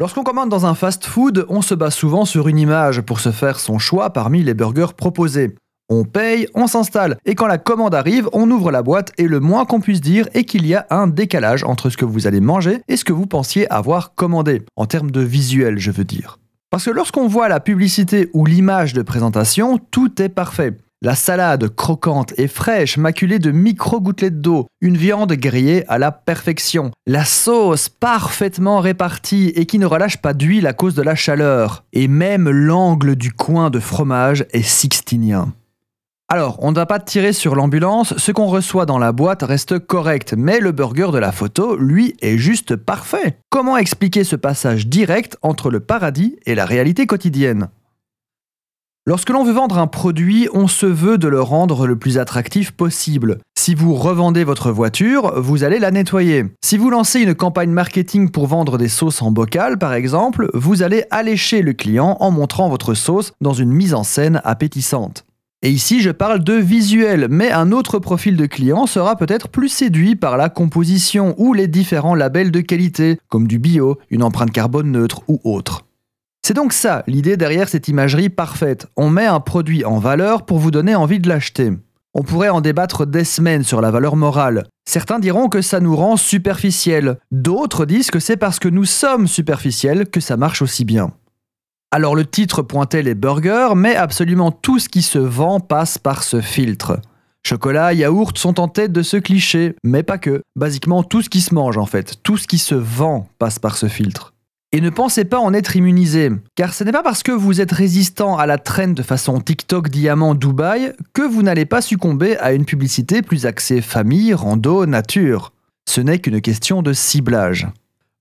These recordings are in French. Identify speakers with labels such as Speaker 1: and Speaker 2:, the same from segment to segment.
Speaker 1: Lorsqu'on commande dans un fast-food, on se base souvent sur une image pour se faire son choix parmi les burgers proposés. On paye, on s'installe, et quand la commande arrive, on ouvre la boîte et le moins qu'on puisse dire est qu'il y a un décalage entre ce que vous allez manger et ce que vous pensiez avoir commandé, en termes de visuel je veux dire. Parce que lorsqu'on voit la publicité ou l'image de présentation, tout est parfait. La salade croquante et fraîche, maculée de micro-gouttelettes d'eau. Une viande grillée à la perfection. La sauce parfaitement répartie et qui ne relâche pas d'huile à cause de la chaleur. Et même l'angle du coin de fromage est sixtinien. Alors, on ne va pas tirer sur l'ambulance, ce qu'on reçoit dans la boîte reste correct, mais le burger de la photo, lui, est juste parfait. Comment expliquer ce passage direct entre le paradis et la réalité quotidienne? Lorsque l'on veut vendre un produit, on se veut de le rendre le plus attractif possible. Si vous revendez votre voiture, vous allez la nettoyer. Si vous lancez une campagne marketing pour vendre des sauces en bocal, par exemple, vous allez allécher le client en montrant votre sauce dans une mise en scène appétissante. Et ici, je parle de visuel, mais un autre profil de client sera peut-être plus séduit par la composition ou les différents labels de qualité, comme du bio, une empreinte carbone neutre ou autre. C'est donc ça l'idée derrière cette imagerie parfaite. On met un produit en valeur pour vous donner envie de l'acheter. On pourrait en débattre des semaines sur la valeur morale. Certains diront que ça nous rend superficiels. D'autres disent que c'est parce que nous sommes superficiels que ça marche aussi bien. Alors le titre pointait les burgers, mais absolument tout ce qui se vend passe par ce filtre. Chocolat, yaourt sont en tête de ce cliché, mais pas que. Basiquement tout ce qui se mange en fait, tout ce qui se vend passe par ce filtre. Et ne pensez pas en être immunisé, car ce n'est pas parce que vous êtes résistant à la trend de façon TikTok Diamant Dubaï que vous n'allez pas succomber à une publicité plus axée famille, rando, nature. Ce n'est qu'une question de ciblage.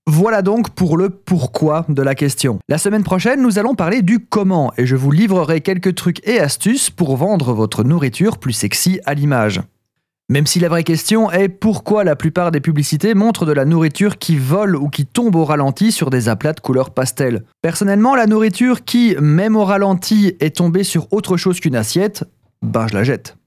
Speaker 1: Voilà donc pour le pourquoi de la question. La semaine prochaine, nous allons parler du comment et je vous livrerai quelques trucs et astuces pour vendre votre nourriture plus sexy à l'image. Même si la vraie question est pourquoi la plupart des publicités montrent de la nourriture qui vole ou qui tombe au ralenti sur des aplats de couleur pastel. Personnellement, la nourriture qui, même au ralenti, est tombée sur autre chose qu'une assiette, ben je la jette.